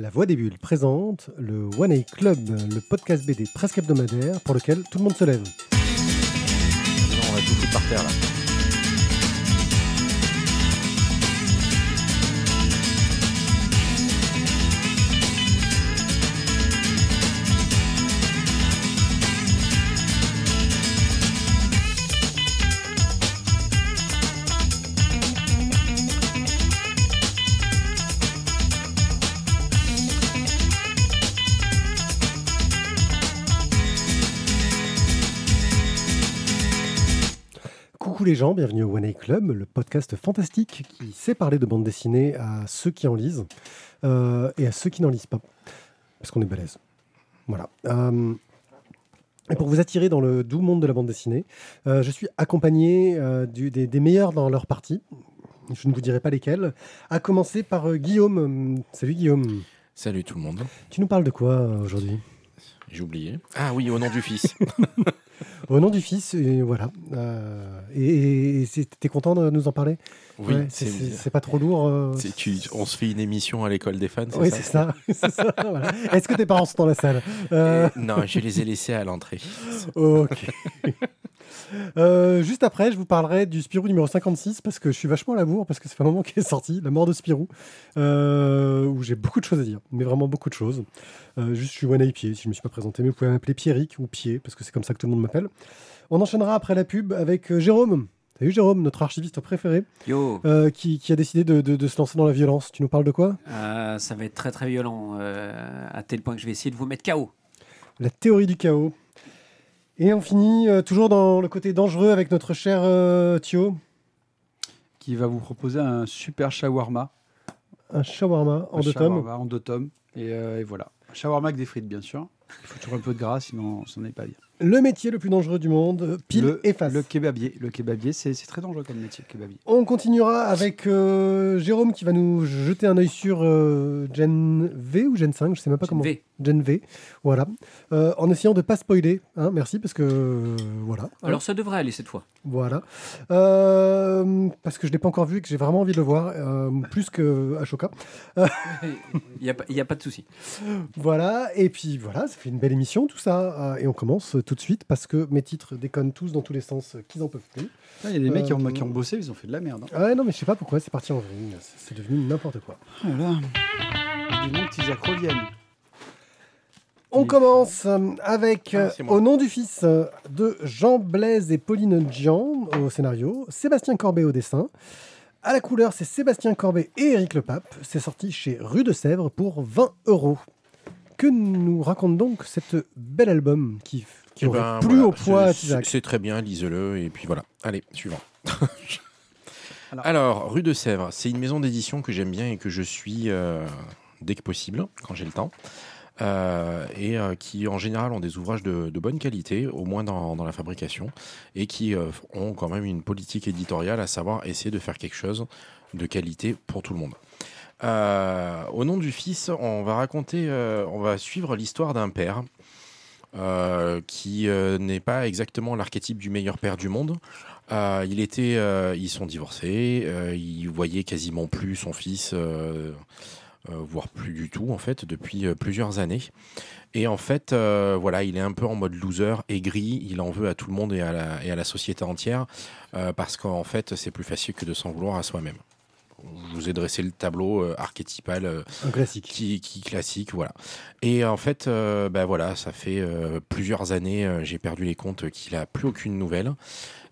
La Voix des Bulles présente le One A Club, le podcast BD presque hebdomadaire pour lequel tout le monde se lève. on va tout par terre là. Les gens, bienvenue au One A Club, le podcast fantastique qui sait parler de bande dessinée à ceux qui en lisent euh, et à ceux qui n'en lisent pas. Parce qu'on est balèze. Voilà. Euh, et pour vous attirer dans le doux monde de la bande dessinée, euh, je suis accompagné du- des, des meilleurs dans leur partie. Je ne vous dirai pas lesquels. À commencer par Guillaume. Salut Guillaume. Salut tout le monde. Tu nous parles de quoi aujourd'hui? J'ai oublié. Ah oui, au nom du fils. Au nom du fils, et voilà. Euh, et t'es content de nous en parler? Oui, Ouais, c'est- pas trop lourd euh, tu- on se fait une émission à l'école des fans, c'est Oui, ça? c'est ça. c'est ça, voilà. Est-ce que tes parents sont dans la salle? Euh, Non, je les ai laissés à l'entrée. Ok. Euh, juste après, je vous parlerai du Spirou numéro 56 parce que je suis vachement à la bourre parce que c'est un moment qui est sorti, La mort de Spirou, euh, où j'ai beaucoup de choses à dire, mais vraiment beaucoup de choses. Euh, juste, je suis One Eye Pied, si je me suis pas présenté, mais vous pouvez m'appeler Pierrick ou Pied parce que c'est comme ça que tout le monde m'appelle. On enchaînera après la pub avec Jérôme. Salut Jérôme, notre archiviste préféré, Yo, euh, qui, qui a décidé de, de- de se lancer dans la violence. Tu nous parles de quoi? Euh, ça va être très très violent, euh, à tel point que je vais essayer de vous mettre KO. La théorie du chaos. Et on finit euh, toujours dans le côté dangereux avec notre cher euh, Thio, qui va vous proposer un super shawarma. un shawarma en Un deux tomes. shawarma En deux tomes. Et, euh, et voilà. Un shawarma avec des frites, bien sûr. Il faut toujours un peu de gras, sinon ça n'est pas bien. Le métier le plus dangereux du monde, pile le, et face. Le kebabier. Le kebabier, c'est très dangereux comme métier, le kebabier. On continuera avec euh, Jérôme qui va nous jeter un œil sur euh, Gen V ou Gen 5, je sais même pas comment. V. Gen V, voilà. Euh, en essayant de pas spoiler, hein, merci parce que euh, voilà. Alors ça devrait aller cette fois. Voilà. Euh, parce que je l'ai pas encore vu et que j'ai vraiment envie de le voir, euh, plus que Ashoka. Il n'y a, a pas de souci. Voilà, et puis voilà, ça fait une belle émission tout ça. Et on commence tout de suite parce que mes titres déconnent tous dans tous les sens euh, qu'ils en peuvent plus. Ah, Il y a des mecs qui, ont, Euh, qui ont bossé, ils ont fait de la merde. hein. Ah ouais, non, mais je sais pas pourquoi, c'est parti en vrille. C'est devenu n'importe quoi. Voilà. Petits reviennent. On commence euh, avec, Ah, euh, au nom du fils de Jean Blaise et Pauline Jean au scénario, Sébastien Corbet au dessin. À la couleur, c'est Sébastien Corbet et Éric Le Pape. C'est sorti chez Rue de Sèvres pour 20 euros. Que nous raconte donc cette bel album qui, qui Eh aurait ben, plu voilà, au poids à c'est- Tisac C'est très bien, lisez-le. Et puis voilà. Allez, suivant. Alors. Alors, Rue de Sèvres, c'est une maison d'édition que j'aime bien et que je suis euh, dès que possible, quand j'ai le temps. Euh, et euh, qui en général ont des ouvrages de, de bonne qualité, au moins dans, dans la fabrication, et qui euh, ont quand même une politique éditoriale, à savoir essayer de faire quelque chose de qualité pour tout le monde. Euh, au nom du fils, on va raconter, euh, on va suivre l'histoire d'un père euh, qui euh, n'est pas exactement l'archétype du meilleur père du monde. Euh, il était, ils sont divorcés, il voyait quasiment plus son fils, voire plus du tout en fait, depuis plusieurs années. Et en fait, voilà, il est un peu en mode loser, aigri, il en veut à tout le monde et à la, et à la société entière, parce qu'en fait, c'est plus facile que de s'en vouloir à soi-même. Je vous ai dressé le tableau euh, archétypal euh, Un classique. qui, qui classique, voilà. Et en fait, ben voilà, ça fait plusieurs années, j'ai perdu les comptes, qu'il a plus aucune nouvelle.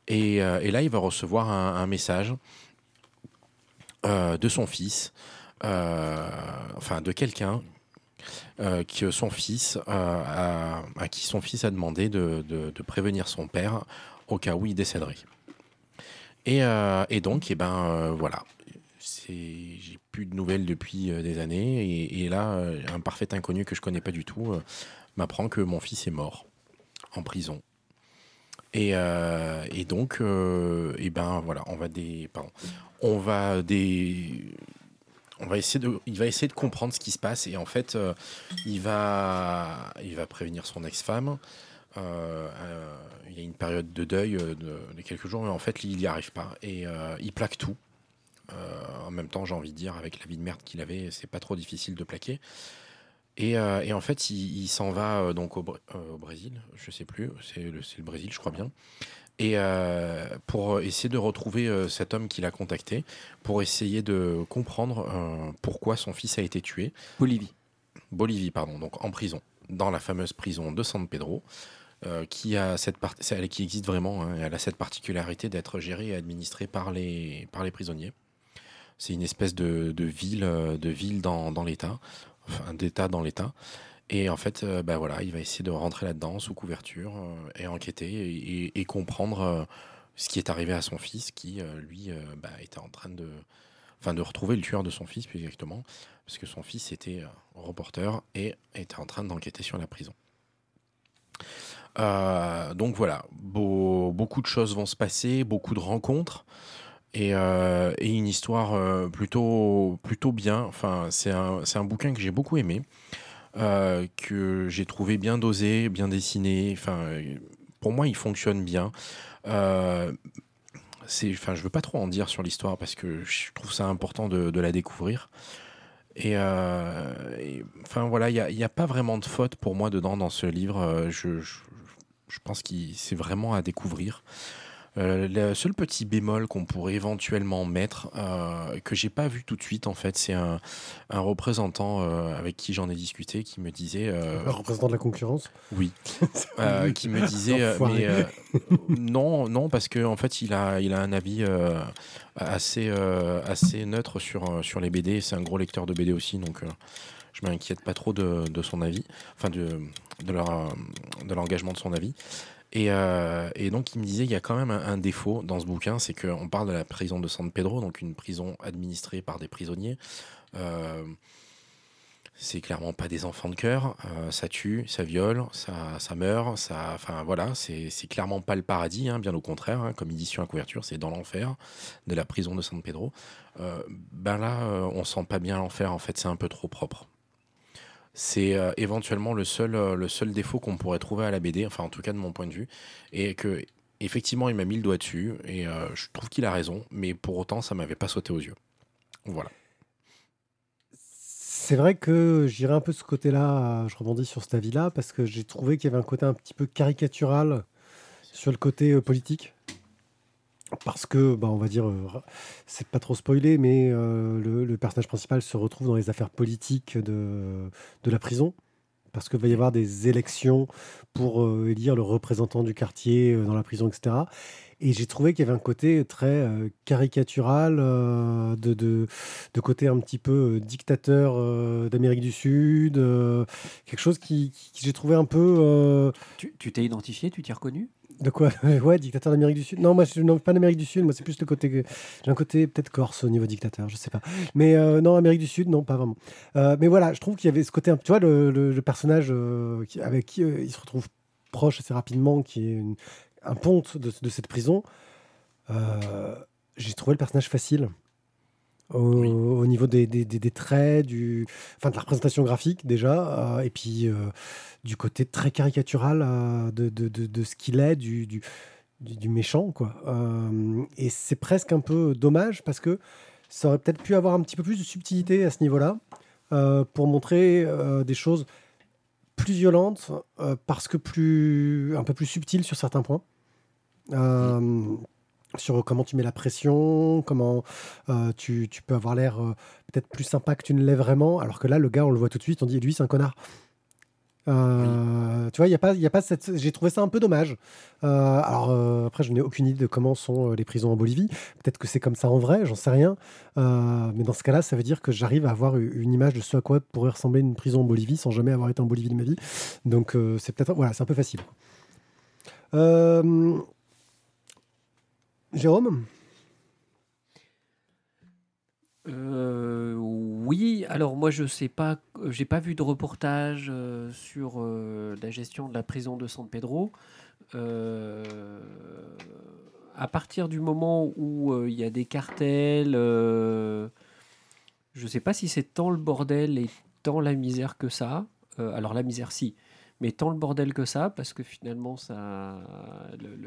Et, euh, et là, il va recevoir un, un message euh, de son fils, euh, enfin de quelqu'un. que son fils, a- à qui son fils a demandé de, de- de prévenir son père au cas où il décéderait. Et, et donc, eh ben voilà, j'ai plus de nouvelles depuis euh, des années. Et, là euh, un parfait inconnu que je connais pas du tout euh, m'apprend que mon fils est mort en prison. Et, donc et ben voilà on va des pardon, on va des on va essayer de il va essayer de comprendre ce qui se passe. Et en fait il va il va prévenir son ex-femme. Il y a une période de deuil de, de quelques jours mais en fait il n'y arrive pas. Et il plaque tout en même temps, j'ai envie de dire, avec la vie de merde qu'il avait, c'est pas trop difficile de plaquer. Et, et en fait, il, s'en va donc au, au, Brésil, je sais plus, c'est le, le, Brésil, je crois bien. Et pour essayer de retrouver cet homme qu'il a contacté, pour essayer de comprendre pourquoi son fils a été tué. Bolivie. Bolivie, pardon, donc en prison, dans la fameuse prison de San Pedro. Euh, qui, a cette qui existe vraiment. Hein, elle a cette particularité d'être gérée et administrée par les, par les prisonniers. C'est une espèce de, ville, euh, de ville dans, l'État, d'État dans l'État. Et en fait, euh, bah voilà, il va essayer de rentrer là-dedans sous couverture et enquêter et, comprendre ce qui est arrivé à son fils, qui lui bah, était en train de, enfin de retrouver le tueur de son fils plus exactement, parce que son fils était reporter et était en train d'enquêter sur la prison. Euh, donc voilà, beaucoup de choses vont se passer, beaucoup de rencontres. Et, euh, une histoire euh, plutôt, plutôt bien. Enfin, c'est un, un, bouquin que j'ai beaucoup aimé, que j'ai trouvé bien dosé, bien dessiné. Enfin, pour moi, il fonctionne bien. c'est, enfin, je veux pas trop en dire sur l'histoire parce que je trouve ça important de, la découvrir. Et, enfin voilà, il n'y a, pas vraiment de faute pour moi dedans dans ce livre. je, je pense que c'est vraiment à découvrir. Euh, le seul petit bémol qu'on pourrait éventuellement mettre, euh, que j'ai pas vu tout de suite en fait, c'est un, un, représentant euh, avec qui j'en ai discuté qui me disait. un représentant de la concurrence? Oui. qui me disait. mais, non, non, parce qu'en en fait, il a, il a un avis assez, assez neutre sur, sur les BD. C'est un gros lecteur de BD aussi, donc je m'inquiète pas trop de, de, son avis, enfin de, de l'engagement de son avis. Et, euh, et, donc il me disait il y a quand même un, défaut dans ce bouquin, c'est qu'on parle de la prison de San Pedro, donc une prison administrée par des prisonniers. Euh, c'est clairement pas des enfants de cœur, euh, ça tue, ça viole, ça, ça meurt, ça, enfin voilà, c'est, clairement pas le paradis, hein, bien au contraire, hein, comme il dit sur la couverture, c'est dans l'enfer de la prison de San Pedro. ben là, on sent pas bien l'enfer, en fait, c'est un peu trop propre. C'est euh, éventuellement le seul, euh, le seul défaut qu'on pourrait trouver à la BD, enfin en tout cas de mon point de vue, et que effectivement il m'a mis le doigt dessus, et euh, je trouve qu'il a raison, mais pour autant ça m'avait pas sauté aux yeux. Voilà. C'est vrai que j'irai un peu de ce côté-là, je rebondis sur cet avis-là, parce que j'ai trouvé qu'il y avait un côté un petit peu caricatural sur le côté politique parce que, bah, on va dire, euh, c'est pas trop spoilé, mais euh, le, personnage principal se retrouve dans les affaires politiques de, de la prison. Parce qu'il va y avoir des élections pour euh, élire le représentant du quartier dans la prison, etc. Et j'ai trouvé qu'il y avait un côté très caricatural, de, de, côté un petit peu dictateur d'Amérique du Sud, quelque chose qui, qui j'ai trouvé un peu. Tu t'es identifié, tu t'es reconnu? De quoi Ouais, dictateur d'Amérique du Sud. Non, moi, je pas d'Amérique du Sud. Moi, c'est plus le côté. J'ai un côté peut-être corse au niveau dictateur, je sais pas. Mais euh, non, Amérique du Sud, non, pas vraiment. Euh, mais voilà, je trouve qu'il y avait ce côté. Tu vois, le, personnage euh, avec qui il se retrouve proche assez rapidement, qui est un ponte de, de, cette prison. J'ai trouvé le personnage facile au, niveau des, des, des, traits, du, enfin, de la représentation graphique déjà, euh, et puis euh, du côté très caricatural euh, de, de, de, ce qu'il est, du, du, du, méchant. Quoi. et c'est presque un peu dommage parce que ça aurait peut-être pu avoir un petit peu plus de subtilité à ce niveau-là pour montrer des choses plus violentes parce que plus, un peu plus subtiles sur certains points sur comment tu mets la pression, comment euh, tu, tu, peux avoir l'air euh, peut-être plus sympa que tu ne l'es vraiment, alors que là, le gars, on le voit tout de suite, on dit, lui, c'est un connard. Euh, tu vois, il y a pas, y a pas cette. J'ai trouvé ça un peu dommage. alors après, je n'ai aucune idée de comment sont les prisons en Bolivie. Peut-être que c'est comme ça en vrai, j'en sais rien. mais dans ce cas-là, ça veut dire que j'arrive à avoir une image de ce à quoi pourrait ressembler une prison en Bolivie sans jamais avoir été en Bolivie de ma vie. Donc c'est peut-être voilà, c'est un peu facile. Jérôme euh, oui, alors moi je sais pas, j'ai pas vu de reportage euh, sur euh, la gestion de la prison de San Pedro. à partir du moment où il y a des cartels, je sais pas si c'est tant le bordel et tant la misère que ça. alors la misère si, mais tant le bordel que ça, parce que finalement, ça,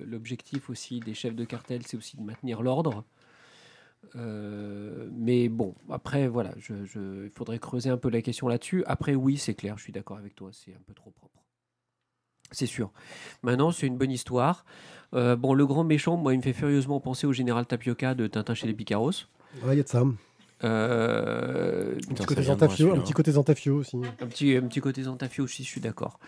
l'objectif aussi des chefs de cartel, c'est aussi de maintenir l'ordre. Euh, mais bon, après, voilà, il faudrait creuser un peu la question là-dessus. Après, oui, c'est clair, je suis d'accord avec toi, c'est un peu trop propre. C'est sûr. Maintenant, c'est une bonne histoire. Euh, bon, le grand méchant, moi, il me fait furieusement penser au général Tapioca de Tintin chez les Picaros. Il y a de ça. Un Euh, petit côté Zantafio, un petit côté Zantafio aussi. un petit, un petit côté Zantafio aussi, je suis d'accord.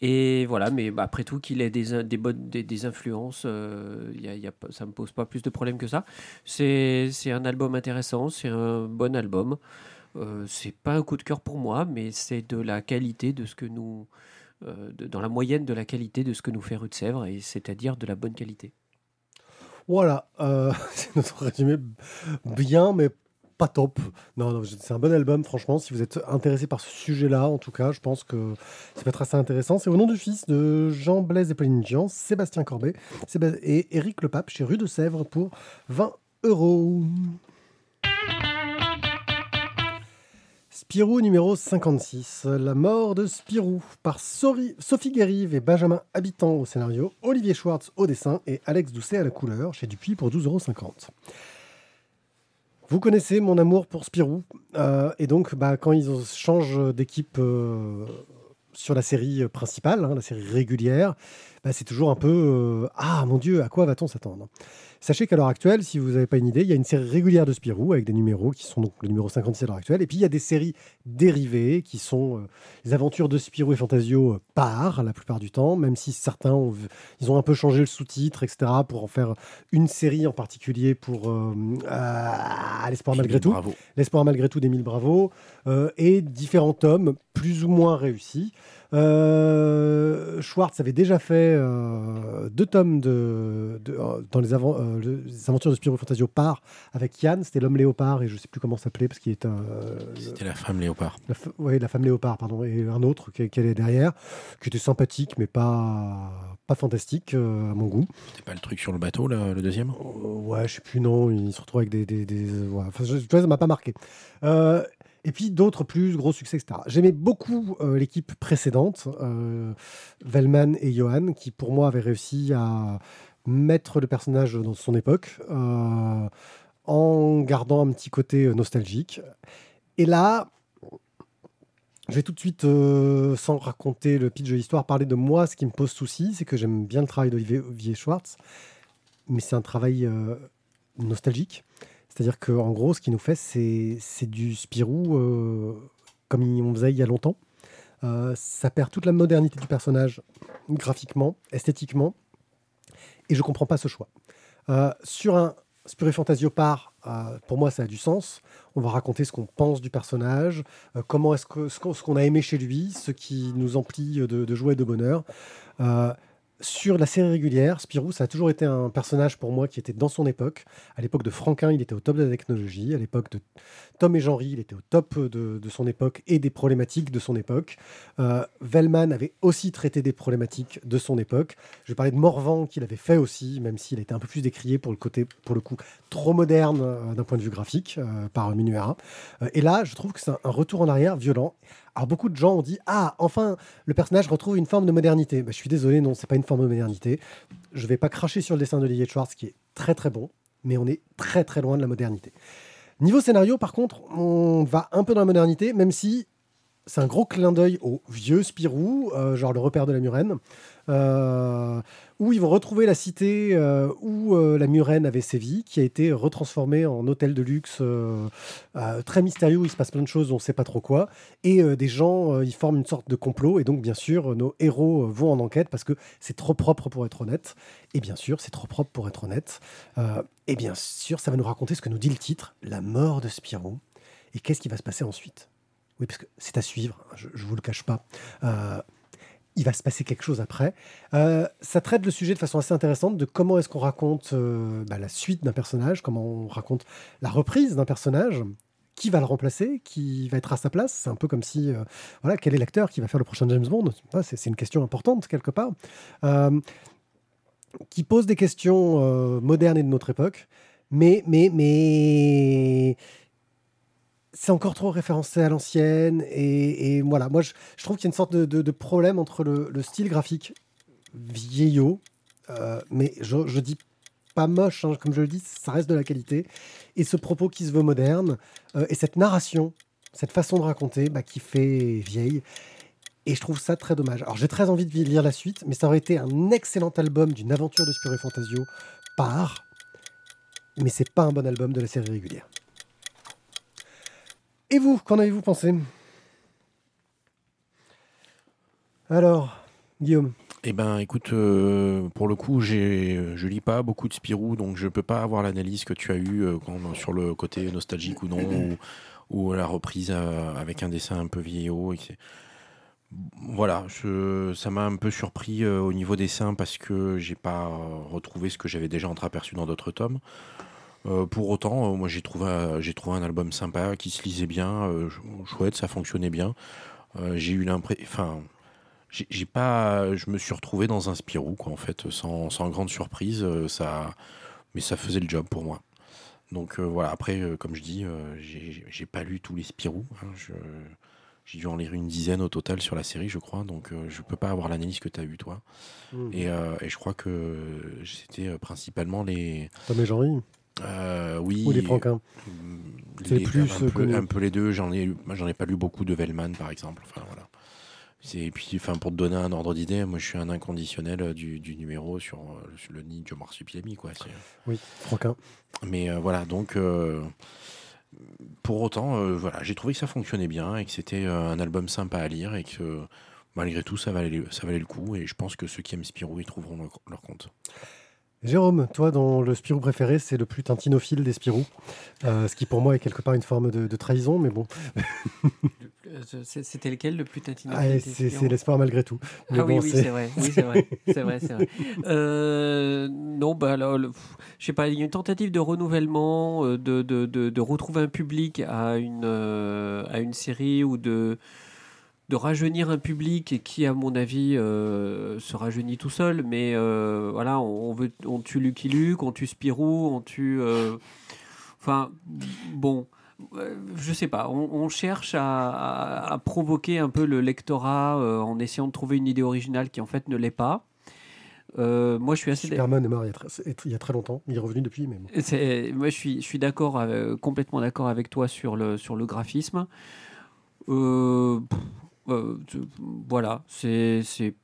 Et voilà, mais bah, après tout, qu'il ait des, des, bonnes, des, des influences, euh, y a, y a pas- ça ne me pose pas plus de problèmes que ça. C'est c'est un album intéressant, c'est un bon album. Euh, c'est pas un coup de cœur pour moi, mais c'est de la qualité de ce que nous. euh, de- dans la moyenne de la qualité de ce que nous fait Rue de Sèvres, et c'est-à-dire de la bonne qualité. Voilà, euh, c'est notre résumé bien, mais pas top. Non, non, c'est un bon album, franchement. Si vous êtes intéressé par ce sujet-là, en tout cas, je pense que ça peut être assez intéressant. C'est au nom du fils de Jean-Blaise et Pauline Jean, Sébastien Corbet et Éric Le Pape chez Rue de Sèvres pour 20 euros. Spirou numéro 56, La mort de Spirou, par Sophie Guérive et Benjamin Habitant au scénario, Olivier Schwartz au dessin et Alex Doucet à la couleur, chez Dupuis pour 12,50 euros. Vous connaissez mon amour pour Spirou, euh, et donc bah, quand ils changent d'équipe euh, sur la série principale, hein, la série régulière, bah, c'est toujours un peu euh, Ah mon Dieu, à quoi va-t-on s'attendre? Sachez qu'à l'heure actuelle, si vous n'avez pas une idée, il y a une série régulière de Spirou avec des numéros qui sont donc le numéro 56 à l'heure actuelle. Et puis il y a des séries dérivées qui sont euh, les aventures de Spirou et Fantasio euh, par la plupart du temps, même si certains ont, ils ont un peu changé le sous-titre, etc., pour en faire une série en particulier pour euh, l'espoir malgré tout. L'espoir malgré tout d'Émile Bravo, et différents tomes plus ou moins réussis. Euh, Schwartz avait déjà fait euh, deux tomes de, de- euh, dans les, aventures de Spirou Fantasio par avec Yann, c'était l'homme léopard et je sais plus comment s'appelait parce qu'il est un, C'était la femme léopard. ouais, la femme léopard, pardon, et un autre qui, qui est derrière, qui était sympathique mais pas, pas fantastique à mon goût. C'était pas le truc sur le bateau, là, le deuxième? Ouais, je sais plus, non, il se retrouve avec des. des, des- ouais. Enfin, je- tu vois, ça m'a pas marqué. Et puis d'autres plus gros succès, etc. J'aimais beaucoup euh, l'équipe précédente, euh, Vellman et Johan, qui pour moi avaient réussi à mettre le personnage dans son époque, euh, en gardant un petit côté euh, nostalgique. Et là, je vais tout de suite, sans raconter le pitch de l'histoire, parler de moi. Ce qui me pose souci, c'est que j'aime bien le travail d'Olivier Olivier Schwartz, mais c'est un travail nostalgique. C'est-à-dire qu'en gros, ce qu'il nous fait, c'est du Spirou euh, comme on faisait il y a longtemps. Euh, ça perd toute la modernité du personnage, graphiquement, esthétiquement, et je comprends pas ce choix. Euh, sur un Spirou Fantasio par, euh, pour moi, ça a du sens. On va raconter ce qu'on pense du personnage, comment est-ce que ce qu'on a aimé chez lui, ce qui nous emplit de joie et de bonheur. Euh, sur la série régulière, Spirou, ça a toujours été un personnage pour moi qui était dans son époque. À l'époque de Franquin, il était au top de la technologie. À l'époque de Tom et Jean-Ry, il était au top de, de son époque et des problématiques de son époque. Euh, Vellman avait aussi traité des problématiques de son époque. Je parler de Morvan, qu'il avait fait aussi, même s'il était un peu plus décrié pour le côté, pour le coup, trop moderne euh, d'un point de vue graphique euh, par Minuera. Euh, et là, je trouve que c'est un retour en arrière violent. Alors beaucoup de gens ont dit ah enfin le personnage retrouve une forme de modernité. Bah, je suis désolé non c'est pas une forme de modernité. Je vais pas cracher sur le dessin d'Olivier Schwartz qui est très très bon, mais on est très très loin de la modernité. Niveau scénario par contre on va un peu dans la modernité même si c'est un gros clin d'œil au vieux Spirou, euh, genre le repère de la Murène, euh, où ils vont retrouver la cité euh, où la Murène avait sévi, qui a été retransformée en hôtel de luxe très mystérieux, où il se passe plein de choses, on ne sait pas trop quoi, et des gens, ils forment une sorte de complot, et donc bien sûr, nos héros vont en enquête parce que c'est trop propre pour être honnête, et bien sûr, c'est trop propre pour être honnête, et bien sûr, ça va nous raconter ce que nous dit le titre, la mort de Spirou, et qu'est-ce qui va se passer ensuite? Oui, parce que c'est à suivre, hein, je ne vous le cache pas. Euh, il va se passer quelque chose après. Euh, ça traite le sujet de façon assez intéressante de comment est-ce qu'on raconte euh, bah, la suite d'un personnage, comment on raconte la reprise d'un personnage, qui va le remplacer, qui va être à sa place. C'est un peu comme si, voilà, quel est l'acteur qui va faire le prochain James Bond? C'est une question importante quelque part. Qui pose des questions modernes et de notre époque, mais, mais, mais c'est encore trop référencé à l'ancienne. Et, voilà, moi, je, trouve qu'il y a une sorte de, problème entre le, le style graphique vieillot, euh, mais je, dis pas moche, hein, comme je le dis, ça reste de la qualité. Et ce propos qui se veut moderne, euh, et cette narration, cette façon de raconter, bah, qui fait vieille. Et je trouve ça très dommage. Alors j'ai très envie de lire la suite, mais ça aurait été un excellent album d'une aventure de Spirou Fantasio par, mais c'est pas un bon album de la série régulière. Et vous, qu'en avez-vous pensé? Alors, Guillaume Eh ben, écoute, euh, pour le coup, j'ai, je lis pas beaucoup de Spirou, donc je peux pas avoir l'analyse que tu as eue euh, sur le côté nostalgique ou non, ou, la reprise euh, avec un dessin un peu vieillot. Voilà, ça m'a un peu surpris euh, au niveau dessin parce que j'ai pas euh, retrouvé ce que j'avais déjà entreaperçu dans d'autres tomes. Euh, pour autant, euh, moi j'ai trouvé, euh, j'ai trouvé un album sympa qui se lisait bien, euh, ch- chouette, ça fonctionnait bien. J'ai eu l'impression, enfin, j'ai pas, je me suis retrouvé dans un Spirou quoi en fait, sans, sans grande surprise, ça, mais ça faisait le job pour moi. Donc voilà, après, comme je dis, j'ai pas lu tous les Spirou. hein, j'ai dû en lire une dizaine au total sur la série, je crois. Donc euh, je peux pas avoir l'analyse que tu as eue toi. Et, euh, et je crois que c'était principalement les. Tom et euh, oui. ou les Franquins les- plus, un, euh, peu, un peu les deux. J'en ai, moi, j'en ai pas lu beaucoup de Vellman, par exemple. Enfin voilà. Et puis, enfin pour te donner un ordre d'idée, moi je suis un inconditionnel euh, du, du numéro sur, sur le nid de Marsupilami, quoi. Oui, Franquin. Mais euh, voilà, donc euh, pour autant, euh, voilà, j'ai trouvé que ça fonctionnait bien et que c'était un album sympa à lire et que malgré tout, ça valait, ça valait le coup. Et je pense que ceux qui aiment Spirou, ils trouveront leur, leur compte. Jérôme, toi, dont le Spirou préféré, c'est le plus tintinophile des Spirou. Euh, ce qui pour moi est quelque part une forme de, de trahison, mais bon, C'était lequel le plus tintinant Ah, c'est c'est l'espoir malgré tout. Mais Ah oui, bon, oui, c'est- c'est vrai. Oui, c'est vrai. C'est vrai, c'est vrai. Euh, non, bah alors, je sais pas, il y a une tentative de renouvellement, euh, de, de, de, retrouver un public à une, à une série ou de, de rajeunir un public qui, à mon avis, euh, se rajeunit tout seul. Mais euh, voilà, on, on veut, on tue Lucky Luke, on tue Spirou, on tue. euh, Enfin, bon. Je sais pas, on, on cherche à, à- à provoquer un peu le lectorat en essayant de trouver une idée originale qui en fait ne l'est pas. Euh, moi, je suis assez. Superman est mort il y, a très, y a très longtemps. Il est revenu depuis. C'est- Moi, je suis, je suis d'accord, euh, complètement d'accord avec toi sur le, sur le graphisme. Euh, pff, euh, tu- voilà, c'est c'est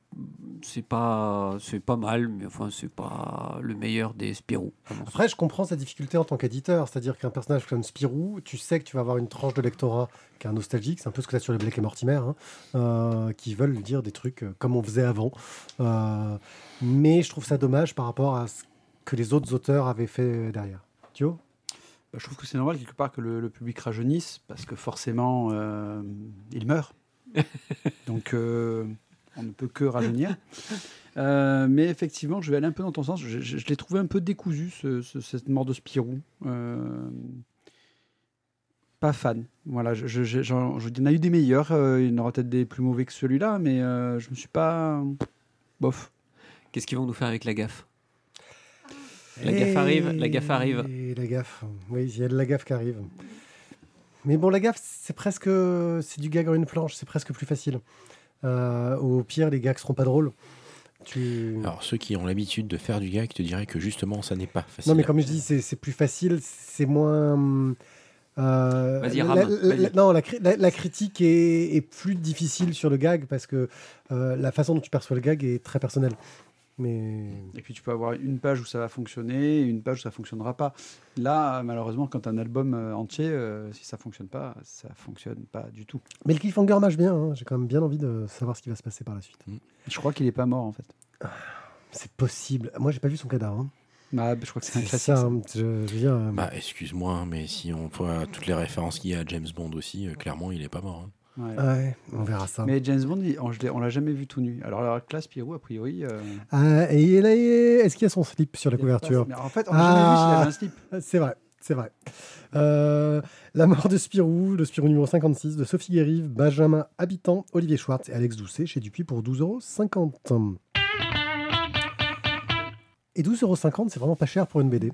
c'est pas c'est pas mal, mais enfin c'est pas le meilleur des Spirou. à. Après, je comprends sa difficulté en tant qu'éditeur. C'est-à-dire qu'un personnage comme Spirou, tu sais que tu vas avoir une tranche de lectorat qui est un nostalgique. C'est un peu ce que tu as sur les Blake et Mortimer, hein, euh, qui veulent dire des trucs euh, comme on faisait avant. Euh, mais je trouve ça dommage par rapport à ce que les autres auteurs avaient fait derrière. Thio? Bah, je trouve que c'est normal quelque part que le, le public rajeunisse parce que forcément euh, il meurt. Donc euh, on ne peut que rajeunir. Euh, mais effectivement, je vais aller un peu dans ton sens. Je, je- je l'ai trouvé un peu décousu, ce- ce- cette mort de Spirou. Euh, pas fan. Voilà, je, je, je- j'en- je- il y en a eu des meilleurs. euh, il y en aura peut-être des plus mauvais que celui-là, mais euh, je me suis pas. Bof. Qu'est-ce qu'ils vont nous faire avec la gaffe? La gaffe arrive, la gaffe arrive. Et la gaffe, oui, il y a de la gaffe qui arrive. Mais bon, la gaffe, c'est presque. C'est du gag en une planche, c'est presque plus facile. Euh, au pire, les gags seront pas drôles. Tu... Alors ceux qui ont l'habitude de faire du gag te diraient que justement, ça n'est pas facile. Non, mais comme je dis, c'est plus facile, c'est moins. euh, Vas-y, rame, la- non, la, cri- la- la critique est, est plus difficile sur le gag parce que euh, la façon dont tu perçois le gag est très personnelle. Mais Et puis tu peux avoir une page où ça va fonctionner et une page où ça fonctionnera pas. Là, malheureusement, quand un album euh, entier, euh, si ça fonctionne pas, ça fonctionne pas du tout. Mais le cliffhanger marche bien. hein. J'ai quand même bien envie de savoir ce qui va se passer par la suite. Je crois qu'il est pas mort en fait. C'est possible. Moi, j'ai pas vu son cadavre. hein. Bah, je crois que c'est un classique. ça. ça. hein. Je, je dire, euh, Bah, excuse-moi, mais si on voit toutes les références qu'il y a à James Bond aussi, euh, clairement, il est pas mort. hein. Ouais. ouais, on verra ça. Mais James Bond, il- on, on l'a jamais vu tout nu. Alors, la classe Spirou, a priori. euh, Ah, et il a- est-ce qu'il y a son slip sur la couverture pas- en fait, on n'a jamais vu s'il Ah. avait un slip. C'est vrai, c'est vrai. Euh, la mort de Spirou, le Spirou numéro 56 de Sophie Guérive, Benjamin Habitant, Olivier Schwartz et Alex Doucet chez Dupuis pour 12,50 euros. Et 12,50 euros, c'est vraiment pas cher pour une BD.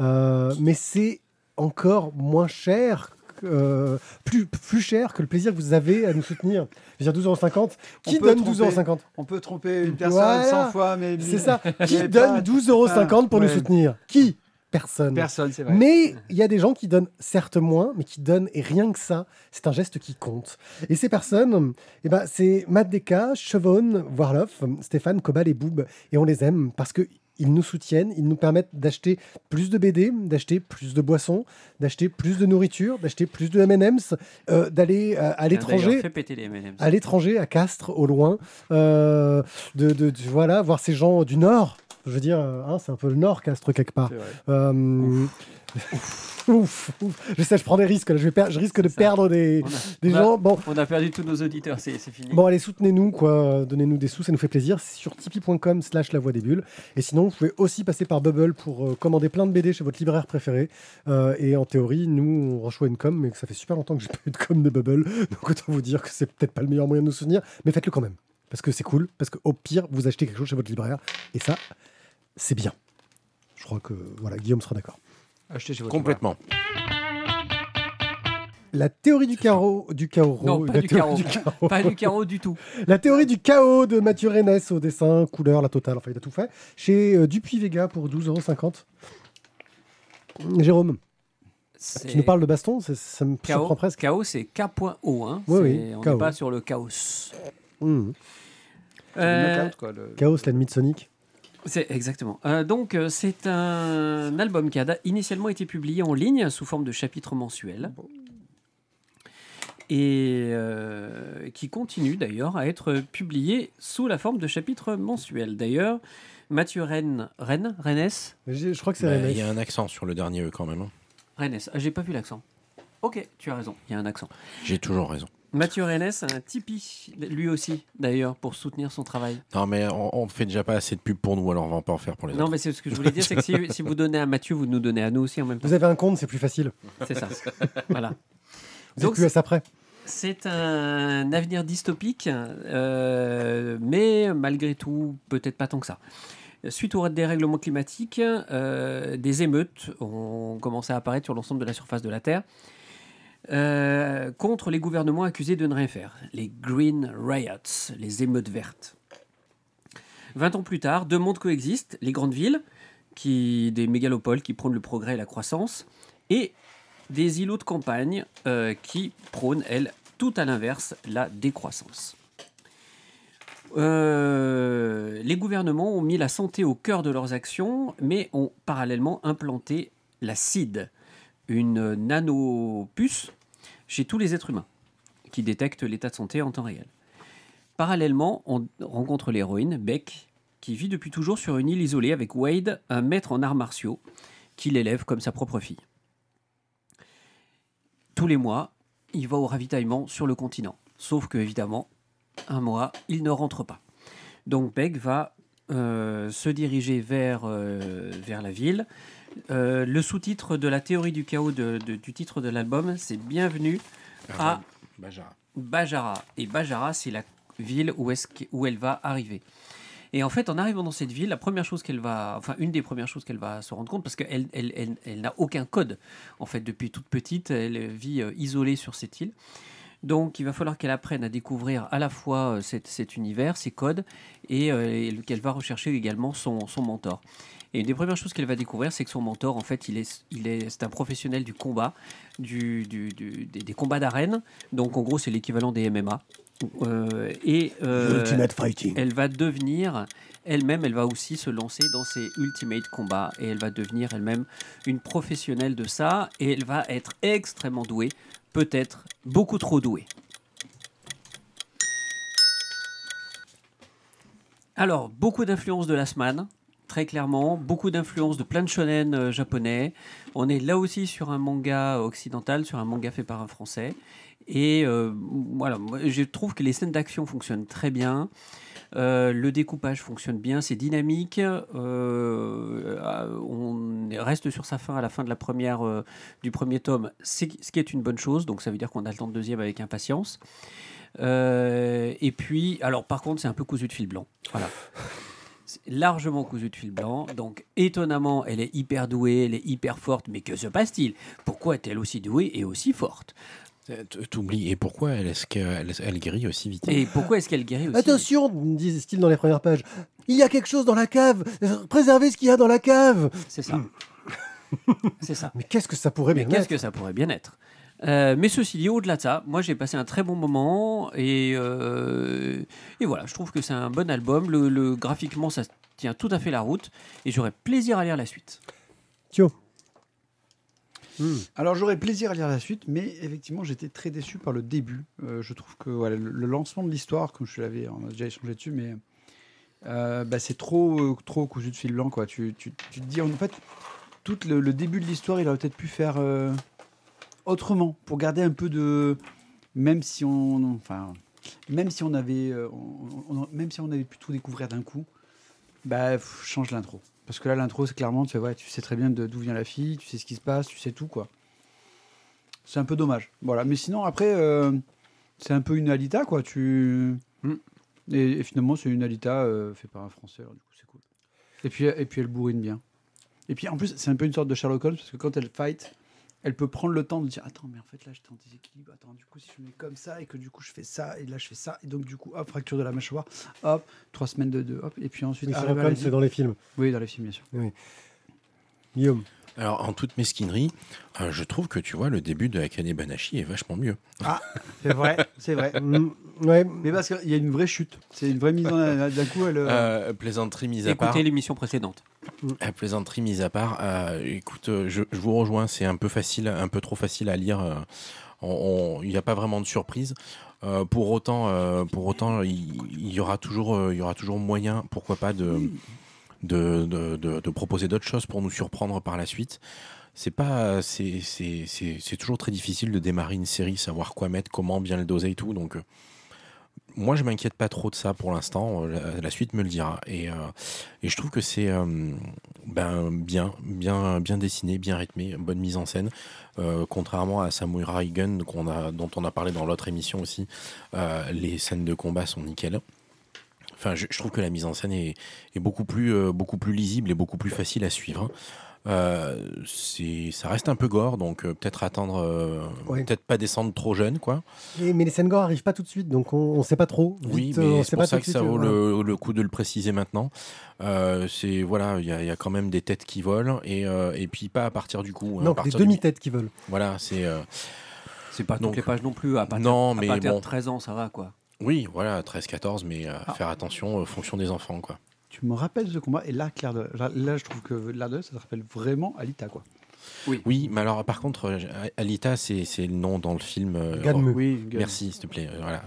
Euh, mais c'est encore moins cher euh, plus, plus cher que le plaisir que vous avez à nous soutenir. Je veux dire 12,50€. Qui donne tromper. 12,50€ On peut tromper une personne Voilà. 100 fois, mais C'est ça. Qui donne 12,50€ pour nous Ouais. soutenir? Qui? Personne. Personne, c'est vrai. Mais il y a des gens qui donnent certes moins, mais qui donnent, et rien que ça, c'est un geste qui compte. Et ces personnes, eh ben, c'est Matt Deka, Chevon, Warloff, Stéphane, Cobal et Boob. Et on les aime parce que ils nous soutiennent, ils nous permettent d'acheter plus de BD, d'acheter plus de boissons, d'acheter plus de nourriture, d'acheter plus de M&M's, euh, d'aller euh, à l'étranger à l'étranger, à Castres, au loin, euh, de, de- de- voilà, voir ces gens du Nord. Je veux dire, hein, c'est un peu le Nord, Castres, quelque part. C'est vrai. Euh, ouf, ouf. Je sais, je prends des risques. Là. Je, vais per- je risque de Ça. perdre des, a, des a- gens. Bon, on a perdu tous nos auditeurs, c'est c'est fini. bon, allez, soutenez-nous, quoi. Donnez-nous des sous, ça nous fait plaisir. C'est sur tipeee.com slash la voix des bulles. Et sinon, vous pouvez aussi passer par Bubble pour euh, commander plein de BD chez votre libraire préféré. Euh, et en théorie, nous, on reçoit une com, mais ça fait super longtemps que j'ai pas eu de com de Bubble. Donc autant vous dire que c'est peut-être pas le meilleur moyen de nous soutenir, mais faites-le quand même. Parce que c'est cool, parce qu'au pire, vous achetez quelque chose chez votre libraire. Et ça, c'est bien. Je crois que voilà, Guillaume sera d'accord. Achetez chez votre Complètement. La théorie du carreau, du chaos, Non, pas la du carreau. chaos. Pas du carreau du tout. La théorie du chaos de Mathieu Rennes au dessin, couleur, la totale, enfin il a tout fait. Chez euh, Dupuis Vega pour 12,50€. Jérôme, tu nous parles de baston, c'est- ça me Chaos, surprend presque. chaos c'est K.O. Hein. Oui, oui, on n'est pas sur le chaos. Mmh. C'est le Euh, knockout, quoi, le- Chaos, l'ennemi de Sonic. C'est exactement. Euh, donc euh, c'est un album qui a initialement été publié en ligne sous forme de chapitres mensuels et euh, qui continue d'ailleurs à être publié sous la forme de chapitres mensuels. D'ailleurs, Mathieu Rennes, Rennes, Rennes, Je, je crois que c'est Bah, Rennes. Il y a un accent sur le dernier E quand même. hein. Rennes. Ah, j'ai pas vu l'accent. Ok, tu as raison, il y a un accent. J'ai toujours raison. Mathieu Rennes a un Tipeee, lui aussi d'ailleurs, pour soutenir son travail. Non, mais on, on fait déjà pas assez de pub pour nous, alors on va pas en faire pour les Non, autres. mais c'est ce que je voulais dire, c'est que si, si vous donnez à Mathieu, vous nous donnez à nous aussi en même temps. Vous avez un compte, c'est plus facile. C'est ça. voilà. Vous Donc, êtes plus à ça près. C'est un avenir dystopique, euh, mais malgré tout, peut-être pas tant que ça. Suite au dérèglement climatique, euh, des émeutes ont commencé à apparaître sur l'ensemble de la surface de la Terre euh, contre les gouvernements accusés de ne rien faire, les Green Riots, les émeutes vertes. 20 ans plus tard, deux mondes coexistent, les grandes villes, des mégalopoles qui prônent le progrès et la croissance, et des îlots de campagne euh, qui prônent, elles, tout à l'inverse, la décroissance. Euh, les gouvernements ont mis la santé au cœur de leurs actions, mais ont parallèlement implanté la CID, une nanopuce chez tous les êtres humains, qui détecte l'état de santé en temps réel. Parallèlement, on rencontre l'héroïne, Beck, qui vit depuis toujours sur une île isolée avec Wade, un maître en arts martiaux, qui l'élève comme sa propre fille. Tous les mois, il va au ravitaillement sur le continent. Sauf que, évidemment, un mois, il ne rentre pas. Donc Beck va euh, se diriger vers, euh, vers la ville. Euh, le sous-titre de la théorie du chaos de- de- du titre de l'album, c'est Bienvenue à Bajara. Bajara. Et Bajara, c'est la ville où, est-ce qu'- où elle va arriver. Et en fait, en arrivant dans cette ville, la première chose qu'elle va, enfin une des premières choses qu'elle va se rendre compte, parce qu'elle elle, elle- elle n'a aucun code, en fait, depuis toute petite, elle vit euh, isolée sur cette île. Donc, il va falloir qu'elle apprenne à découvrir à la fois euh, cet, cet univers, ses codes, et, euh, et qu'elle va rechercher également son, son mentor. Et une des premières choses qu'elle va découvrir, c'est que son mentor, en fait, il est, il est, c'est un professionnel du combat, du, du- du- des, des combats d'arène. Donc, en gros, c'est l'équivalent des MMA. Euh, et euh, Ultimate Fighting. elle va devenir elle-même, elle va aussi se lancer dans ses ultimate combats et elle va devenir elle-même une professionnelle de ça et elle va être extrêmement douée, peut-être beaucoup trop douée. Alors, beaucoup d'influence de Last Man, très clairement, beaucoup d'influence de plein de shonen euh, japonais. On est là aussi sur un manga occidental, sur un manga fait par un français. Et euh, voilà, je trouve que les scènes d'action fonctionnent très bien. Euh, le découpage fonctionne bien, c'est dynamique. On reste sur sa fin à la fin de la première, du premier tome, ce qui est une bonne chose. Donc ça veut dire qu'on attend le deuxième avec impatience. Et puis, alors par contre, c'est un peu cousu de fil blanc. Voilà. Largement cousue de fil blanc. Donc, étonnamment, elle est hyper douée, elle est hyper forte. Mais que se passe-t-il? Pourquoi est-elle aussi douée et aussi forte? T- T'oublies. Et pourquoi elle, est-ce qu'elle elle guérit aussi vite? Et pourquoi est-ce qu'elle guérit aussi Attention, disent-ils dans les premières pages. Il y a quelque chose dans la cave. Préservez ce qu'il y a dans la cave. C'est ça. C'est ça. Mais qu'est-ce que ça pourrait Mais bien qu'est-ce être? que ça pourrait bien être? Euh, mais ceci dit, au-delà de ça, moi j'ai passé un très bon moment et, euh, et voilà, je trouve que c'est un bon album. Le, le- graphiquement, ça tient tout à fait la route et j'aurais plaisir à lire la suite. Thio. Hmm. Alors j'aurais plaisir à lire la suite, mais effectivement j'étais très déçu par le début. Euh, je trouve que voilà, le, le lancement de l'histoire, comme je l'avais, on a déjà échangé dessus, mais euh, bah, c'est trop, euh, trop cousu de fil blanc. Quoi. Tu, tu- tu te dis en fait, tout le, le début de l'histoire, il aurait peut-être pu faire euh, autrement pour garder un peu de, même si on, enfin, même si on avait, euh, on- on- même si on avait pu tout découvrir d'un coup, bah change l'intro. Parce que là, l'intro, c'est clairement, tu sais, ouais, tu sais très bien d'où vient la fille, tu sais ce qui se passe, tu sais tout, quoi. C'est un peu dommage. Voilà. Mais sinon, après, euh, c'est un peu une Alita, quoi. Tu... Mm. Et, et finalement, c'est une Alita euh, fait par un Français, alors du coup, c'est cool. Et puis, et puis, elle bourrine bien. Et puis, en plus, c'est un peu une sorte de Sherlock Holmes, parce que quand elle fight, elle peut prendre le temps de dire Attends, mais en fait, là, j'étais en déséquilibre. Attends, du coup, si je mets comme ça, et que du coup, je fais ça, et là, je fais ça, et donc, du coup, hop, fracture de la mâchoire, hop, trois semaines de deux, hop, et puis ensuite, vie. c'est dans les films. Oui, dans les films, bien sûr. Guillaume. Alors, en toute mesquinerie, euh, je trouve que tu vois, le début de Akane Banashi est vachement mieux. C'est vrai, c'est vrai. Hmm, ouais. Mais parce qu'il y a une vraie chute. C'est une vraie mise en d'un coup. Elle, euh, Euh, plaisanterie mise à part. Écoutez l'émission précédente. Euh, plaisanterie mise à part, euh, écoute, je, je vous rejoins, c'est un peu facile, un peu trop facile à lire. euh, Il n'y a pas vraiment de surprise. Euh, pour autant, euh, pour autant, il, il y aura toujours, euh, il y aura toujours moyen, pourquoi pas, de, de, de- de- proposer d'autres choses pour nous surprendre par la suite. C'est pas, c'est, c'est, c'est, c'est toujours très difficile de démarrer une série, savoir quoi mettre, comment bien le doser et tout. Donc, euh, moi, je m'inquiète pas trop de ça pour l'instant. Euh, La, suite me le dira. Et, euh, et je trouve que c'est ben, bien, bien, bien dessiné, bien rythmé, bonne mise en scène. Contrairement à Samurai Gun a, dont on a parlé dans l'autre émission aussi, les scènes de combat sont nickel. Enfin, je, je trouve que la mise en scène est, est beaucoup, plus, euh, beaucoup plus lisible et beaucoup plus facile à suivre. Euh, c'est, ça reste un peu gore, donc euh, peut-être attendre, euh, Ouais. peut-être pas descendre trop jeune, quoi. Et- mais les scènes gore arrivent pas tout de suite, donc on ne sait pas trop. Oui, Vite, euh, mais c'est pour pas ça que ça vaut le, le coup de le préciser maintenant. Euh, c'est voilà, il y, a- il y a quand même des têtes qui volent et, euh, et puis pas à partir du coup. hein, à Non, des du- demi-têtes qui volent. Voilà, c'est euh, C'est pas Donc, toutes les pages non plus. À partir, non, à mais partir bon. de 13 ans, ça va quoi. Oui, voilà, 13-14, mais euh, Ah. faire attention euh, fonction des enfants, quoi. Tu me rappelles ce combat. Et là, Claire de, là, là, je trouve que Claire de, ça te rappelle vraiment Alita. Quoi. Oui, mais alors par contre, euh, Alita, c'est c'est le nom dans le film. euh, Ganmu. oh, Oui, merci, s'il te plaît. Voilà.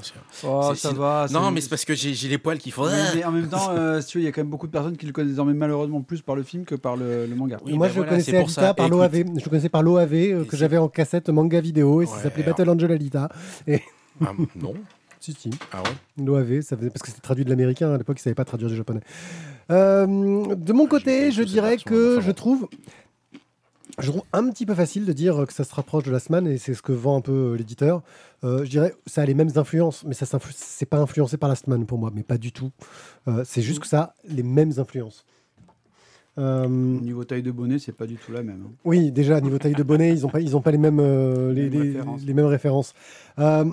Oh, ça va. Non, mais c'est parce que j'ai les poils qui font. Oui, mais en même temps, euh, si tu veux, il y a quand même beaucoup de personnes qui le connaissent désormais malheureusement plus par le film que par le, le manga. Oui, Moi, ben je voilà, connaissais Alita ça. par l'OAV. Je le connaissais par l'OAV euh, Et que j'avais en cassette manga vidéo et ça s'appelait alors- Battle Angel Alita. ah, non. Si, si. Ah ouais. L'OAV, ça faisait... parce que c'était traduit de l'américain à l'époque, ils ne savaient pas traduire du japonais. Euh, de mon Ah, côté, je dirais que je bon. trouve. Je trouve un petit peu facile de dire que ça se rapproche de la semaine et c'est ce que vend un peu l'éditeur. Euh, je dirais ça a les mêmes influences, mais ça s'influ- c'est pas influencé par la semaine pour moi, mais pas du tout. Euh, c'est juste que ça a les mêmes influences. Euh, Au niveau taille de bonnet, c'est pas du tout la même. hein. oui, déjà, niveau taille de bonnet, ils n'ont pas, ils ont pas les, mêmes, euh, les, Les mêmes les- références. les mêmes références. Euh,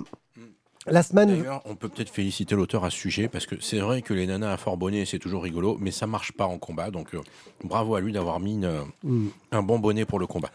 la semaine. D'ailleurs, on peut peut-être féliciter l'auteur à ce sujet parce que c'est vrai que les nanas à fort bonnet, c'est toujours rigolo, mais ça marche pas en combat. Donc, euh, bravo à lui d'avoir mis une, Hmm. un bon bonnet pour le combat.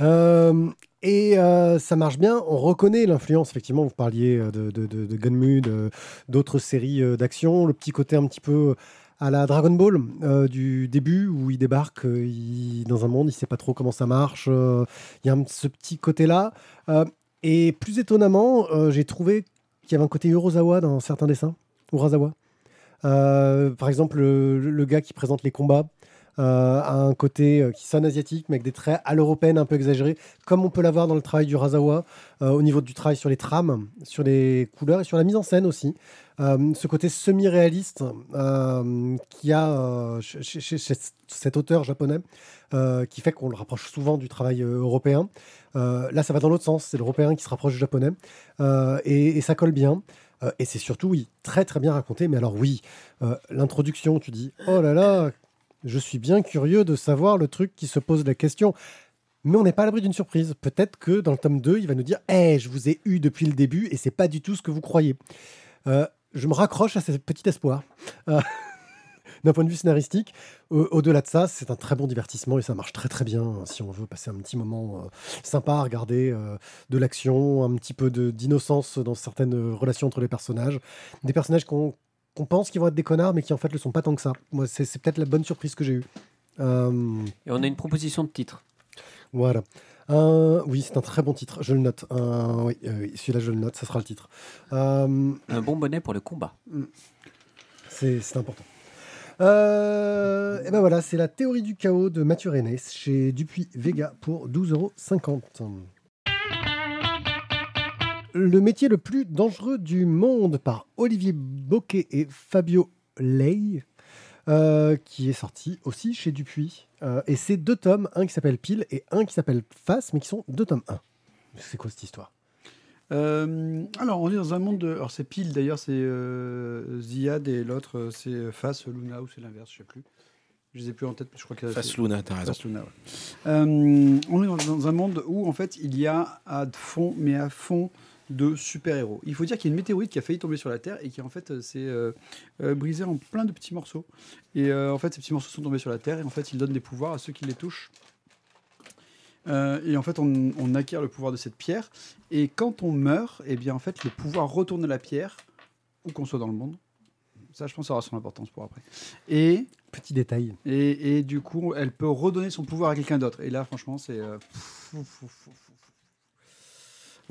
Euh, et euh, ça marche bien. On reconnaît l'influence, effectivement. Vous parliez de, de, de, de Gunmu, de- d'autres séries d'action. Le petit côté un petit peu à la Dragon Ball euh, du début où il débarque euh, il- dans un monde, il sait pas trop comment ça marche. euh, Il y a un- ce petit côté-là. Euh, et plus étonnamment, j'ai trouvé qu'il y avait un côté Urozawa dans certains dessins. Urasawa. Euh, par exemple, le, le gars qui présente les combats euh, a un côté euh, qui sonne asiatique, mais avec des traits à l'européenne un peu exagérés, comme on peut l'avoir dans le travail du Razawa, euh, au niveau du travail sur les trames, sur les couleurs et sur la mise en scène aussi. Euh, ce côté semi-réaliste euh, qu'il y a euh, chez, cet auteur japonais, euh, qui fait qu'on le rapproche souvent du travail européen. Là, ça va dans l'autre sens, c'est l'européen qui se rapproche du japonais, et, ça colle bien. Et c'est surtout, oui, très très bien raconté. Mais alors oui, l'introduction, tu dis, oh là là, je suis bien curieux de savoir le truc qui se pose la question. Mais on n'est pas à l'abri d'une surprise. Peut-être que dans le tome 2, il va nous dire, hé, je vous ai eu depuis le début et c'est pas du tout ce que vous croyez. Je me raccroche à ce petit espoir. Euh, D'un point de vue scénaristique, Au- au-delà de ça, c'est un très bon divertissement et ça marche très très bien euh, si on veut passer un petit moment euh, sympa à regarder euh, de l'action, un petit peu d'innocence dans certaines relations entre les personnages. Des personnages qu'on pense qu'ils vont être des connards, mais qui en fait le sont pas tant que ça. Moi, c'est peut-être la bonne surprise que j'ai eue. Et on a une proposition de titre. voilà. Un- oui, c'est un très bon titre. Je le note. Oui, euh, oui, celui-là, je le note. Ça sera le titre. Euh, Un bon bonnet pour le combat. c'est c'est important. Euh, et ben voilà, c'est la théorie du chaos de Mathieu René chez Dupuis Vega pour 12,50 euros. Le métier le plus dangereux du monde par Olivier Boquet et Fabio Ley, euh, qui est sorti aussi chez Dupuis. Euh, et c'est deux tomes, un qui s'appelle Pile et un qui s'appelle Face, mais qui sont deux tomes 1. C'est quoi cette histoire? Euh, alors, on est dans un monde de. Alors, c'est pile d'ailleurs, c'est euh, Ziad et l'autre, c'est Face Luna ou c'est l'inverse, je sais plus. Je les ai plus en tête, mais je crois que Face Luna, t'as raison. Face Luna, ouais. Euh, on est dans, dans un monde où en fait il y a à fond, mais à fond de super-héros. Il faut dire qu'il y a une météorite qui a failli tomber sur la Terre et qui en fait euh, s'est euh, euh, brisée en plein de petits morceaux. Et euh, en fait ces petits morceaux sont tombés sur la Terre et en fait ils donnent des pouvoirs à ceux qui les touchent. Euh, et en fait on, on acquiert le pouvoir de cette pierre. Et quand on meurt, et bien en fait le pouvoir retourne à la pierre, où qu'on soit dans le monde. Ça je pense ça aura son importance pour après. Et Petit détail. et, et du coup, elle peut redonner son pouvoir à quelqu'un d'autre. Et là, franchement, c'est.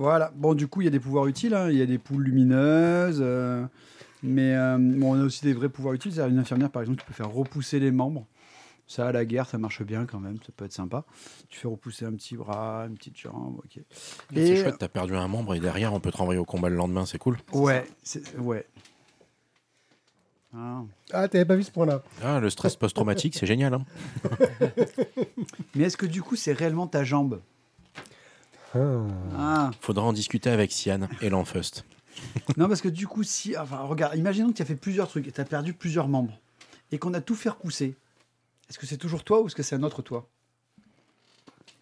Voilà. Bon, du coup, il y a des pouvoirs utiles. hein. Il y a des poules lumineuses. euh, mais euh, bon, on a aussi des vrais pouvoirs utiles. C'est-à-dire une infirmière, par exemple, qui peut faire repousser les membres. Ça, à la guerre, ça marche bien quand même. Ça peut être sympa. Tu fais repousser un petit bras, une petite jambe. Ok. C'est chouette, t'as perdu un membre et derrière, on peut te renvoyer au combat le lendemain, c'est cool. Ouais. c'est- Ouais. Ah. Ah, t'avais pas vu ce point-là Ah, le stress post-traumatique, c'est génial. hein. Mais est-ce que du coup, c'est réellement ta jambe? Ah. Faudra en discuter avec Sian et l'Enfust. Non, parce que du coup, si. Enfin, regarde, imaginons que tu as fait plusieurs trucs et tu as perdu plusieurs membres et qu'on a tout fait repousser. Est-ce que c'est toujours toi ou est-ce que c'est un autre toi?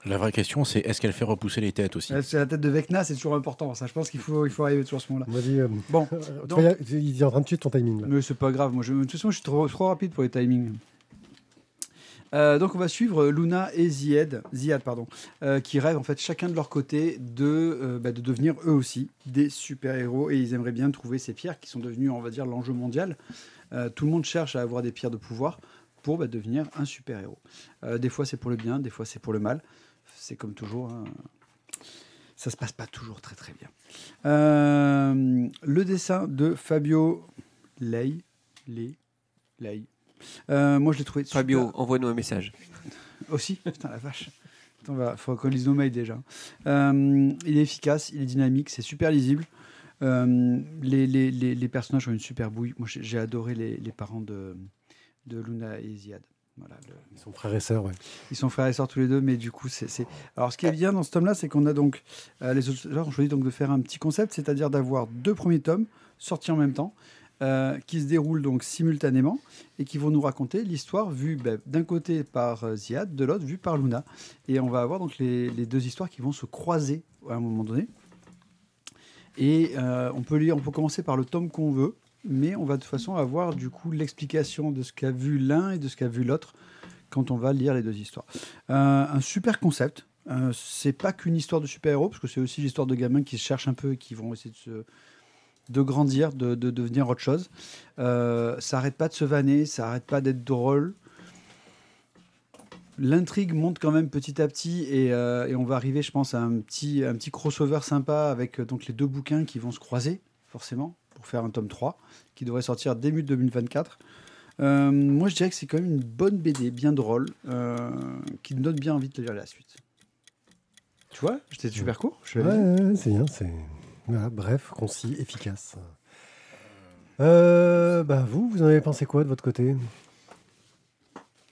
La vraie question, c'est est-ce qu'elle fait repousser les têtes aussi? Euh, C'est la tête de Vecna, c'est toujours important. Ça, je pense qu'il faut, il faut arriver toujours à ce moment-là. Vas-y. euh, Bon, tu donc- il est en train de tuer ton timing. Là. mais c'est pas grave. Moi, je, de toute façon, je suis trop, trop rapide pour les timings. Euh, donc on va suivre Luna et Ziad, Ziad pardon, euh, qui rêvent en fait chacun de leur côté de, euh, bah, de devenir eux aussi des super-héros et ils aimeraient bien trouver ces pierres qui sont devenues on va dire l'enjeu mondial. Euh, tout le monde cherche à avoir des pierres de pouvoir pour bah, devenir un super-héros. Euh, des fois c'est pour le bien, des fois c'est pour le mal. C'est comme toujours. hein. Ça se passe pas toujours très très bien. Euh, le dessin de Fabio Ley, Ley, Ley. Euh, moi je l'ai trouvé super- Fabio, envoie-nous un message. aussi Putain, la vache. Il faut qu'on lise nos mails déjà. Euh, il est efficace, il est dynamique, c'est super lisible. Euh, les, les, les, les personnages ont une super bouille. Moi, j'ai adoré les, les parents de, de Luna et Ziad. Voilà, le- Ils sont frères et sœurs, ouais. ils sont frères et sœurs tous les deux, mais du coup, c'est. c'est- Alors, ce qui est bien dans ce tome-là, c'est qu'on a donc. euh, les auteurs ont choisi donc de faire un petit concept, c'est-à-dire d'avoir deux premiers tomes sortis en même temps, euh, qui se déroulent donc simultanément et qui vont nous raconter l'histoire vue ben, d'un côté par euh, Ziad, de l'autre vue par Luna. Et on va avoir donc les, deux histoires qui vont se croiser à un moment donné. Et euh, on peut lire, on peut commencer par le tome qu'on veut, mais on va de toute façon avoir du coup l'explication de ce qu'a vu l'un et de ce qu'a vu l'autre quand on va lire les deux histoires. Un super concept. C'est pas qu'une histoire de super-héros, parce que c'est aussi l'histoire de gamins qui se cherchent un peu et qui vont essayer de se de grandir, de, de devenir autre chose. Euh, ça arrête pas de se vanner, ça arrête pas d'être drôle. L'intrigue monte quand même petit à petit et, euh, et on va arriver, je pense, à un petit, un petit crossover sympa avec euh, donc les deux bouquins qui vont se croiser, forcément, pour faire un tome 3, qui devrait sortir début 2024. Euh, moi, je dirais que c'est quand même une bonne BD, bien drôle, euh, qui me donne bien envie de lire la suite. Tu vois, j'étais super court. Je ouais, c'est bien. C'est voilà, bref, concis, efficace. Euh, bah vous, vous en avez pensé quoi de votre côté?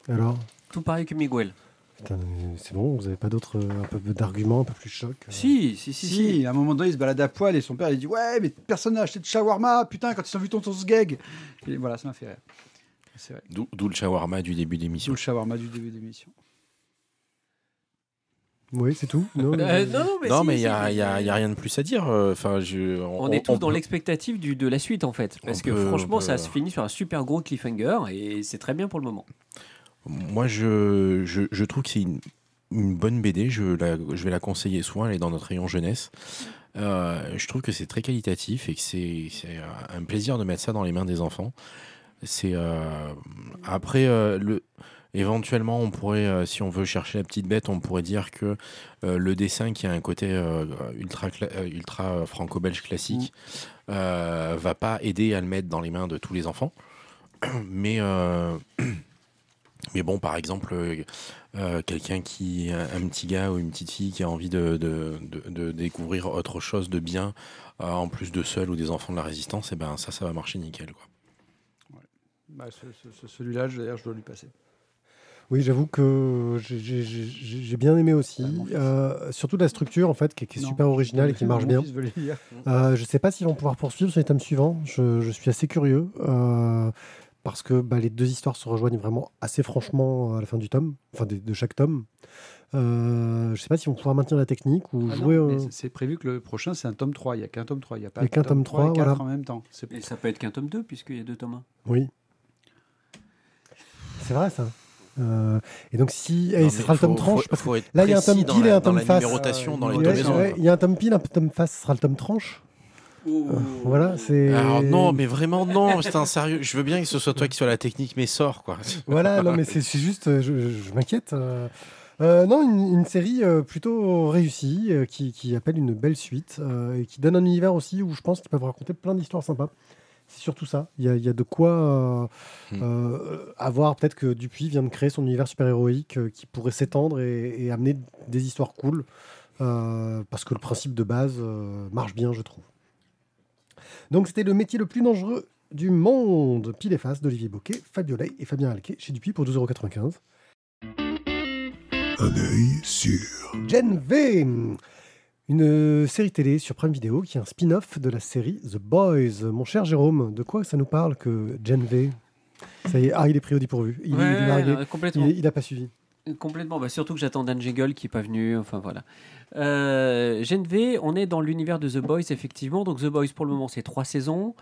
Alors? Tout pareil que Miguel. Putain, c'est bon, vous n'avez pas d'autres euh, un peu d'arguments un peu plus chocs euh? Si, si, si, Si, si. à un moment donné, il se balade à poil et son père il dit Ouais, mais personne n'a acheté de shawarma, putain, quand ils ont vu ton sauce gag. Et voilà, ça m'a fait rire. C'est vrai. D'où d'où le shawarma du début d'émission. le shawarma du début d'émission. Oui, c'est tout. Non, Euh, non, mais non, si, mais il si, n'y a, rien de plus à dire. euh, Enfin, je, On est tous dans peut- l'expectative de la suite en fait. Parce On que peut- franchement, ça se finit sur un super gros cliffhanger et c'est très bien pour le moment. Moi, je, je, je trouve que c'est une, une bonne BD. Je, la- je vais la conseiller souvent. Elle est dans notre rayon jeunesse. Euh, je trouve que c'est très qualitatif et que c'est un plaisir de mettre ça dans les mains des enfants. C'est euh, après euh, le. Éventuellement, on pourrait, euh, si on veut chercher la petite bête, on pourrait dire que euh, le dessin qui a un côté euh, ultra, ultra franco-belge classique euh, va pas aider à le mettre dans les mains de tous les enfants. Mais mais bon, par exemple, quelqu'un qui, un, petit gars ou une petite fille qui a envie de, de, de- de découvrir autre chose de bien, en plus de seul ou des enfants de la résistance, et ben ça, ça va marcher nickel. Quoi. Bah, ce- ce- ce- Celui-là, je- d'ailleurs, je dois lui passer. Oui, j'avoue que j'ai- bien aimé aussi. Ah. Euh, surtout la structure, en fait, qui, est- qui est Non, super originale et qui marche bien. Euh, je ne sais pas s'ils vont pouvoir poursuivre sur les tomes suivants. Je, je suis assez curieux. euh, parce que bah, les deux histoires se rejoignent vraiment assez franchement à la fin du tome, enfin de, de chaque tome. Euh, je ne sais pas s'ils vont pouvoir maintenir la technique ou Ah jouer. euh, c'est- prévu que le prochain, c'est un tome 3. Il n'y a qu'un tome 3. Il n'y a pas qu'un tome 3, et 4 voilà. en même temps. Et ça peut être qu'un tome 2 puisqu'il y a deux tomes 1. Oui. C'est vrai ça. Euh, et donc si, et Non, ce sera le tome tranche. faut- parce là, il y a un tome pile la- et un tome face. numérotation dans les Ouais, tomaisons. ouais, quoi. il y a un tome pile, un tome face, ce sera le tome tranche. Voilà, c'est. Alors non, mais vraiment non, c'est un sérieux. Je veux bien que ce soit toi qui sois la technique, mais sors quoi. Voilà, non, mais c'est juste, euh, je, m'inquiète. euh. Euh, non, une, une série euh, plutôt réussie euh, qui, qui appelle une belle suite euh, et qui donne un univers aussi où je pense qu'ils peuvent raconter plein d'histoires sympas. C'est surtout ça. Il y a, il y a de quoi euh, Hmm. euh, avoir. Peut-être que Dupuis vient de créer son univers super-héroïque euh, qui pourrait s'étendre et, et amener des histoires cool. euh, parce que le principe de base euh, marche bien, je trouve. Donc, c'était le métier le plus dangereux du monde. Pile et face d'Olivier Boquet, Fabio Lay et Fabien Alquet chez Dupuis pour 12,95€. Un œil sur Gen V, une série télé sur Prime Video qui est un spin-off de la série The Boys. Mon cher Jérôme, de quoi ça nous parle que Gen V? Ça y est, ah, il est pris au dépourvu. Il, est- il est complètement. Il, pas suivi. Complètement, bah, surtout que j'attends Dan Jegel qui n'est pas venu, enfin voilà. Euh, Gen V, on est dans l'univers de The Boys, effectivement. Donc The Boys, pour le moment, c'est trois saisons.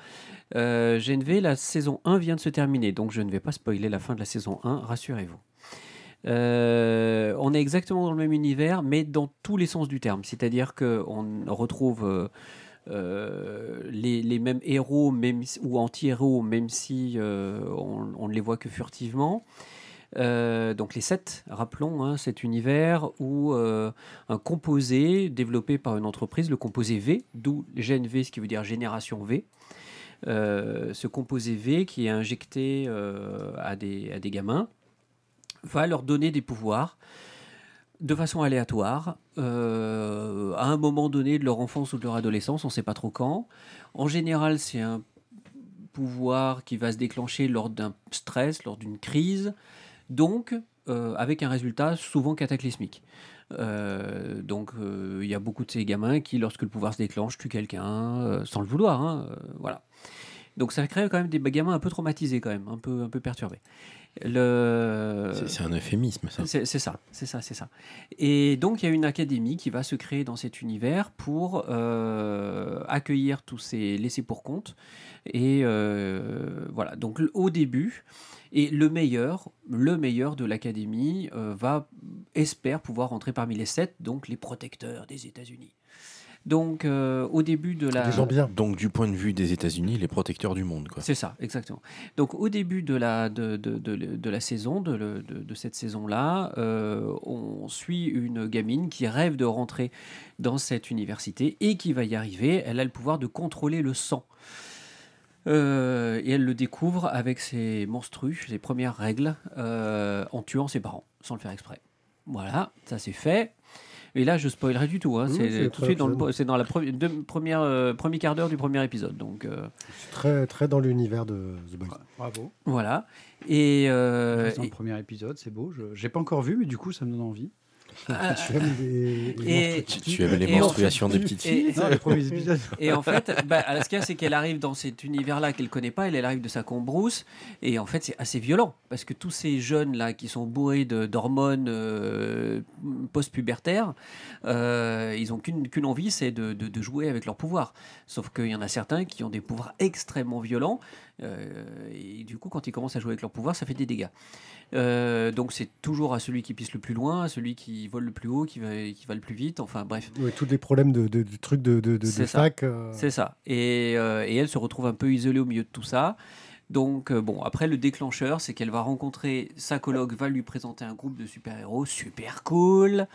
Euh, Gen V, la saison 1 vient de se terminer, donc je ne vais pas spoiler la fin de la saison 1, rassurez-vous. Euh, on est exactement dans le même univers, mais dans tous les sens du terme. C'est-à-dire qu'on retrouve euh, euh, les, mêmes héros ou anti-héros, même si on, ne les voit que furtivement. Donc les sept, rappelons, hein, cet univers où un composé développé par une entreprise, le composé V, d'où Gen V, ce qui veut dire génération V, ce composé V qui est injecté à des gamins, va leur donner des pouvoirs de façon aléatoire, euh, à un moment donné de leur enfance ou de leur adolescence, on ne sait pas trop quand. En général, c'est un pouvoir qui va se déclencher lors d'un stress, lors d'une crise, donc euh, avec un résultat souvent cataclysmique. Euh, donc il y a beaucoup de ces gamins qui, lorsque le pouvoir se déclenche, tuent quelqu'un sans le vouloir. hein, voilà. Donc ça crée quand même des gamins un peu traumatisés quand même, un peu, un peu perturbés. Le... C'est un euphémisme ça. C'est ça, c'est ça, c'est ça. Et donc il y a une académie qui va se créer dans cet univers pour euh, accueillir tous ces laissés pour compte. Et euh, voilà, donc au début, et le meilleur, le meilleur de l'académie euh, va espère pouvoir entrer parmi les sept, donc les protecteurs des États-Unis. Donc euh, au début de la Des gens bien. Donc du point de vue des États-Unis, les protecteurs du monde quoi. c'est ça, exactement. Donc au début de la, de, de, de, de la saison, de, le- de, de cette saison-là, euh, on suit une gamine qui rêve de rentrer dans cette université et qui va y arriver. Elle a le pouvoir de contrôler le sang. Euh, et elle le découvre avec ses monstrues, ses premières règles, euh, en tuant ses parents, sans le faire exprès. Voilà, ça c'est fait. Et là, je spoilerai du tout. hein. Oui, c'est tout de suite dans le, premier c'est dans la pre- deux- première euh, premier quart d'heure du premier épisode. Donc euh, C'est très, très dans l'univers de The Boys. Bravo. voilà. Et, euh, dans le et- premier épisode, c'est beau. Je n'ai pas encore vu, mais du coup, ça me donne envie. Ah, Tu aimes les, les Et- Tu, petits tu avais les Et en menstruations des petites filles. et- Non, les premiers épisodes. Et en fait, bah, ce qu'il y a, c'est qu'elle arrive dans cet univers-là qu'elle connaît pas, elle, elle arrive de sa Brousse, et en fait, c'est assez violent, parce que tous ces jeunes-là qui sont bourrés de- d'hormones euh, post-pubertaires, euh, ils ont qu'une envie, c'est de, de- de jouer avec leur pouvoir. Sauf qu'il y en a certains qui ont des pouvoirs extrêmement violents, euh, et du coup, quand ils commencent à jouer avec leur pouvoir, ça fait des dégâts. Euh, donc c'est toujours à celui qui pisse le plus loin, à celui qui vole le plus haut, qui va, qui va le plus vite, enfin bref. Tous les problèmes de, de, de, de, de, de C'est ça. fac. euh, C'est ça. Et, euh, et elle se retrouve un peu isolée au milieu de tout ça. Donc, bon, après, le déclencheur, c'est qu'elle va rencontrer sa coloc, va lui présenter un groupe de super-héros super cool,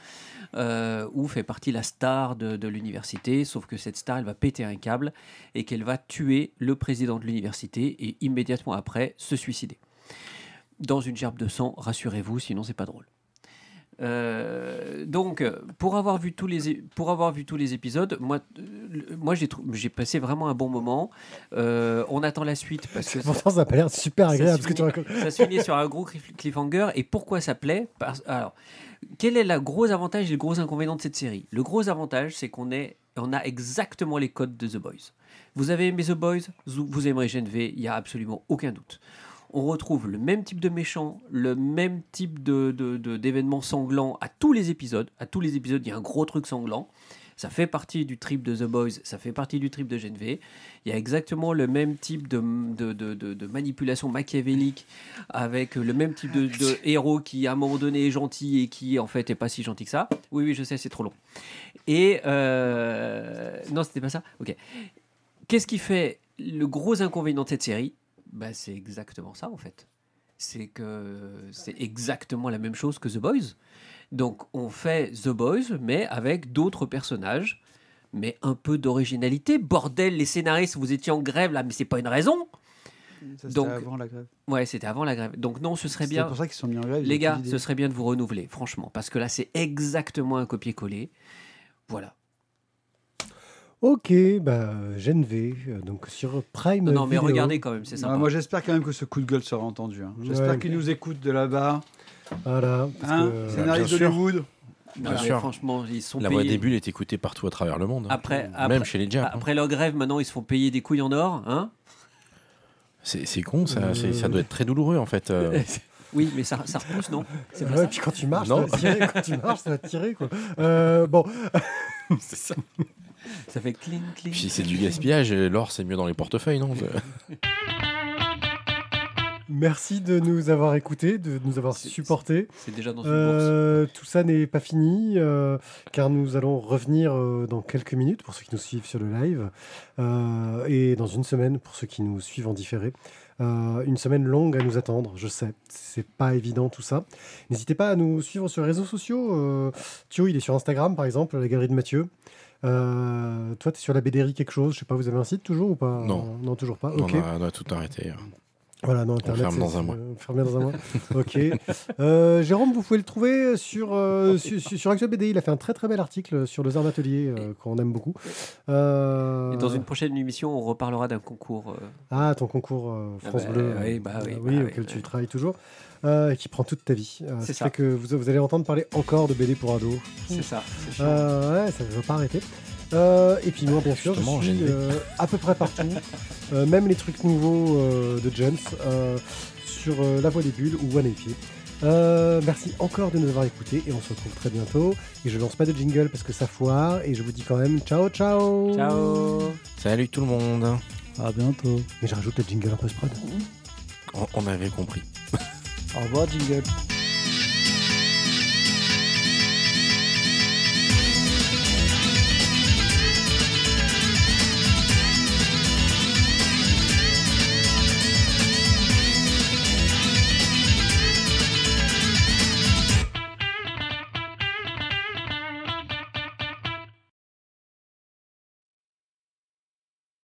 où fait partie la star de, de l'université, sauf que cette star, elle va péter un câble et qu'elle va tuer le président de l'université et immédiatement après se suicider. Dans une gerbe de sang, rassurez-vous, sinon c'est pas drôle. Euh, donc, pour avoir vu tous les pour avoir vu tous les épisodes, moi, euh, moi j'ai j'ai passé vraiment un bon moment. Euh, on attend la suite parce que ça, Pourtant, ça n'a pas l'air super Ça agréable ce que tu finit- ça se finit sur un gros cliff- cliffhanger. Et pourquoi ça plaît? Parce- Alors, quel est le gros avantage et le gros inconvénient de cette série? Le gros avantage, c'est qu'on est on a exactement les codes de The Boys. Vous avez aimé The Boys, vous vous aimerez Gen V, il n'y a absolument aucun doute. On retrouve le même type de méchant, le même type de, d'événements sanglants à tous les épisodes. À tous les épisodes, il y a un gros truc sanglant. Ça fait partie du trip de The Boys, ça fait partie du trip de Gen V. Il y a exactement le même type de, de, de- manipulation machiavélique avec le même type de, de héros qui, à un moment donné, est gentil et qui, en fait, est pas si gentil que ça. Oui, oui, je sais, c'est trop long. Et. euh, Non, c'était pas ça? Ok. Qu'est-ce qui fait le gros inconvénient de cette série? Bah, C'est exactement ça, en fait. C'est que c'est exactement la même chose que The Boys. Donc, on fait The Boys, mais avec d'autres personnages, mais un peu d'originalité. Bordel, les scénaristes, vous étiez en grève là, mais c'est pas une raison. Ça, c'était Donc, avant la grève. Ouais, c'était avant la grève. Donc, non, ce serait C'est bien. pour ça qu'ils sont mis en grève. Les gars, ce serait bien de vous renouveler, franchement, parce que là, c'est exactement un copier-coller. Voilà. Ok, bah, Gen V, euh, donc sur Prime. Non, non, mais Video. regardez quand même, c'est Ah, sympa. moi, j'espère quand même que ce coup de gueule sera entendu. hein. J'espère Ouais. qu'ils nous écoutent de là-bas. Voilà. parce Hein que- Scénariste bien sûr. d'Hollywood. Non, bien mais sûr. franchement, ils sont La voix payés. des bulles est écoutée partout à travers le monde. hein. Après, Même après, chez les Japs. hein. après leur grève, maintenant, ils se font payer des couilles en or. Hein C'est c'est con, ça, Euh. c'est- ça doit être très douloureux en fait. euh. oui, mais ça, ça repousse, non? C'est pas Ouais, ça? puis quand tu marches, Non. ça va tirer. Quand tu marches, ça va tirer. Quoi. Euh, bon, c'est ça. Ça fait cling, cling. Puis c'est du gaspillage, l'or c'est mieux dans les portefeuilles, non merci de nous avoir écoutés, de nous avoir supportés. C'est déjà dans une bourse. Euh, tout ça n'est pas fini, euh, car nous allons revenir euh, dans quelques minutes pour ceux qui nous suivent sur le live, euh, et dans une semaine pour ceux qui nous suivent en différé. Euh, une semaine longue à nous attendre, je sais, c'est pas évident tout ça. N'hésitez pas à nous suivre sur les réseaux sociaux. Euh, Thio, il est sur Instagram par exemple, la galerie de Mathieu. Euh, toi, tu es sur la BDRI quelque chose, je sais pas, vous avez un site toujours ou pas Non. non, toujours pas. on, Ok. a, on a tout arrêté. Voilà, non, Internet. ferme c'est- dans un mois. euh, fermé dans un mois. ok. Euh, Jérôme, vous pouvez le trouver sur, euh, sur, sur, sur Actual BD. Il a fait un très très bel article sur le Zard Atelier euh, qu'on aime beaucoup. Euh, Et dans une prochaine émission, on reparlera d'un concours. euh, Ah, ton concours euh, Ah France bah, Bleu. oui, bah oui, euh, bah oui, oui, auquel bah tu travailles toujours. Euh, et qui prend toute ta vie. Euh, C'est ça. fait que vous, vous allez entendre parler encore de BD pour ados. C'est ça. c'est chiant. Euh, ouais, ça ne va pas arrêter. Euh, et puis moi, bien sûr, je Justement, suis une euh, à peu près partout, euh, même les trucs nouveaux euh, de Jones, euh, sur euh, La Voix des Bulles ou One Pied. Euh, merci encore de nous avoir écoutés et on se retrouve très bientôt. Et je lance pas de jingle parce que ça foire et je vous dis quand même ciao ciao. Ciao. Salut tout le monde. À bientôt. Mais je rajoute le jingle un peu prod. On, on avait compris. Au revoir, Jingle.